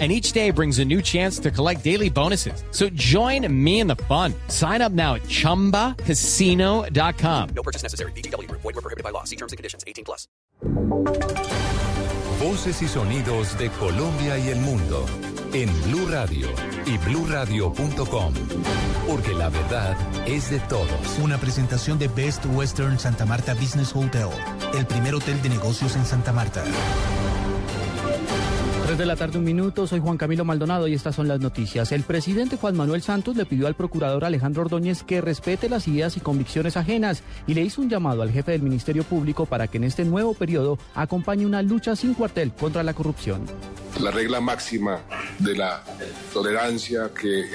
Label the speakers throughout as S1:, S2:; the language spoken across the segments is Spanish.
S1: and each day brings a new chance to collect daily bonuses. So join me in the fun. Sign up now at ChumbaCasino.com.
S2: No purchase necessary. BGW. Void were prohibited by law. See terms and conditions. 18 plus.
S3: Voces y sonidos de Colombia y el mundo en Blue Radio y BlueRadio.com, porque la verdad es de todos.
S4: Una presentación de Best Western Santa Marta Business Hotel, el primer hotel de negocios en Santa Marta.
S5: 3 de la tarde, un minuto. Soy Juan Camilo Maldonado y estas son las noticias. El presidente Juan Manuel Santos le pidió al procurador Alejandro Ordóñez que respete las ideas y convicciones ajenas y le hizo un llamado al jefe del Ministerio Público para que en este nuevo periodo acompañe una lucha sin cuartel contra la corrupción.
S6: La regla máxima de la tolerancia que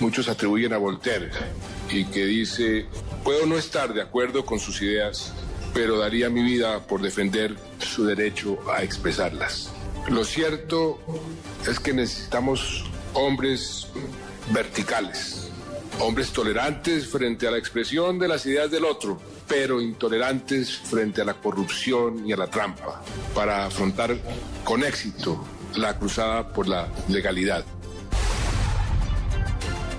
S6: muchos atribuyen a Voltaire y que dice, puedo no estar de acuerdo con sus ideas, pero daría mi vida por defender su derecho a expresarlas. Lo cierto es que necesitamos hombres verticales, hombres tolerantes frente a la expresión de las ideas del otro, pero intolerantes frente a la corrupción y a la trampa, para afrontar con éxito la cruzada por la legalidad.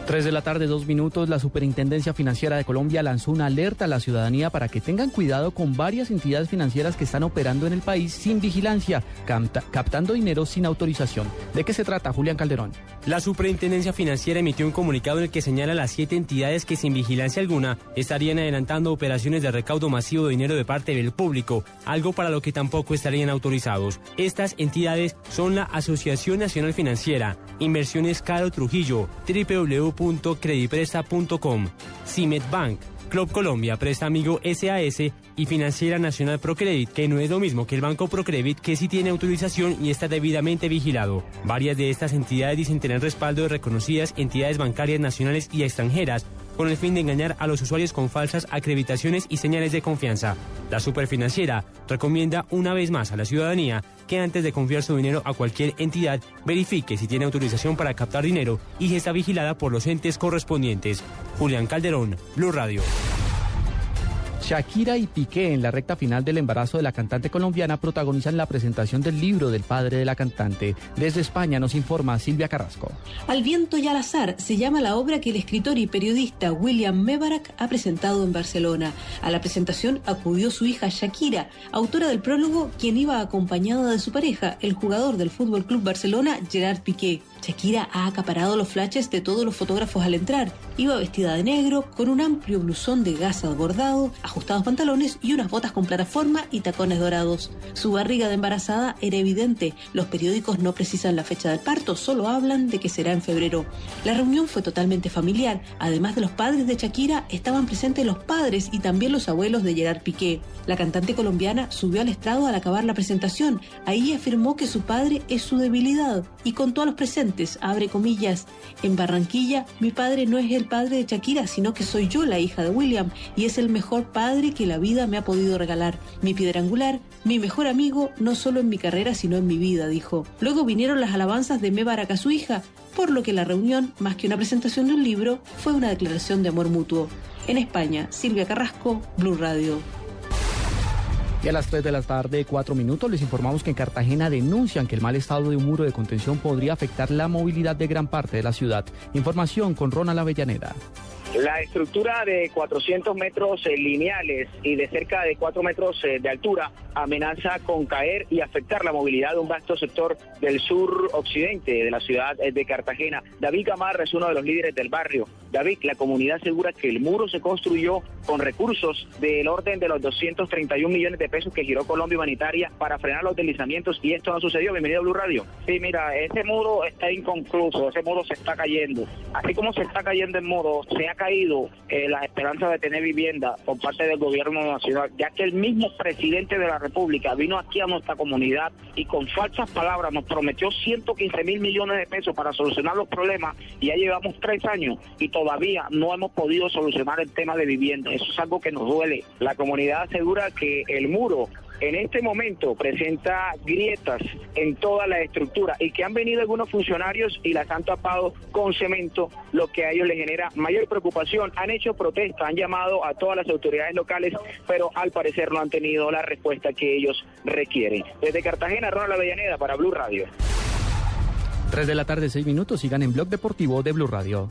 S5: 3 de la tarde, dos minutos, la Superintendencia Financiera de Colombia lanzó una alerta a la ciudadanía para que tengan cuidado con varias entidades financieras que están operando en el país sin vigilancia, captando dinero sin autorización. ¿De qué se trata, Julián Calderón?
S7: La Superintendencia Financiera emitió un comunicado en el que señala las siete entidades que sin vigilancia alguna estarían adelantando operaciones de recaudo masivo de dinero de parte del público, algo para lo que tampoco estarían autorizados. Estas entidades son la Asociación Nacional Financiera, Inversiones Caro Trujillo, www www.credipresta.com, Cimet Bank, Club Colombia, Presta Amigo SAS y Financiera Nacional Procredit, que no es lo mismo que el Banco Procredit, que sí tiene autorización y está debidamente vigilado. Varias de estas entidades dicen tener respaldo de reconocidas entidades bancarias nacionales y extranjeras, con el fin de engañar a los usuarios con falsas acreditaciones y señales de confianza. La superfinanciera recomienda una vez más a la ciudadanía que antes de confiar su dinero a cualquier entidad, verifique si tiene autorización para captar dinero y si está vigilada por los entes correspondientes. Julián Calderón, Blue Radio.
S5: Shakira y Piqué en la recta final del embarazo de la cantante colombiana protagonizan la presentación del libro del padre de la cantante. Desde España nos informa Silvia Carrasco.
S8: Al viento y al azar se llama la obra que el escritor y periodista William Mebarak ha presentado en Barcelona. A la presentación acudió su hija Shakira, autora del prólogo, quien iba acompañada de su pareja, el jugador del Fútbol Club Barcelona, Gerard Piqué. Shakira ha acaparado los flashes de todos los fotógrafos al entrar. Iba vestida de negro, con un amplio blusón de gasa bordado, ajustados pantalones y unas botas con plataforma y tacones dorados. Su barriga de embarazada era evidente. Los periódicos no precisan la fecha del parto, solo hablan de que será en febrero. La reunión fue totalmente familiar. Además de los padres de Shakira, estaban presentes los padres y también los abuelos de Gerard Piqué. La cantante colombiana subió al estrado al acabar la presentación. Ahí afirmó que su padre es su debilidad y contó a los presentes abre comillas, en Barranquilla mi padre no es el padre de Shakira, sino que soy yo la hija de William y es el mejor padre que la vida me ha podido regalar. Mi piedra angular, mi mejor amigo, no solo en mi carrera, sino en mi vida, dijo. Luego vinieron las alabanzas de Mebarak a su hija, por lo que la reunión, más que una presentación de un libro, fue una declaración de amor mutuo. En España, Silvia Carrasco, Blue Radio.
S5: Y a las 3 de la tarde, 4 minutos, les informamos que en Cartagena denuncian que el mal estado de un muro de contención podría afectar la movilidad de gran parte de la ciudad. Información con Ronald Avellaneda.
S9: La estructura de 400 metros eh, lineales y de cerca de 4 metros eh, de altura amenaza con caer y afectar la movilidad de un vasto sector del sur occidente de la ciudad eh, de Cartagena. David Gamarra es uno de los líderes del barrio. David, la comunidad asegura que el muro se construyó con recursos del orden de los 231 millones de pesos que giró Colombia Humanitaria para frenar los deslizamientos y esto no sucedió. Bienvenido a Blue Radio.
S10: Sí, mira, ese muro está inconcluso, ese muro se está cayendo. Así como se está cayendo el muro, se ha caído eh, la esperanza de tener vivienda por parte del gobierno nacional, ya que el mismo presidente de la República vino aquí a nuestra comunidad y con falsas palabras nos prometió 115 mil millones de pesos para solucionar los problemas y ya llevamos tres años y todavía no hemos podido solucionar el tema de vivienda. Eso es algo que nos duele. La comunidad asegura que el muro
S9: en este momento presenta grietas en toda la estructura y que han venido algunos funcionarios y las han tapado con cemento, lo que a ellos les genera mayor Han hecho protesta, han llamado a todas las autoridades locales, pero al parecer no han tenido la respuesta que ellos requieren. Desde Cartagena, Ronald Avellaneda para Blue Radio.
S5: 3 de la tarde, 6 minutos. Sigan en Blog Deportivo de Blue Radio.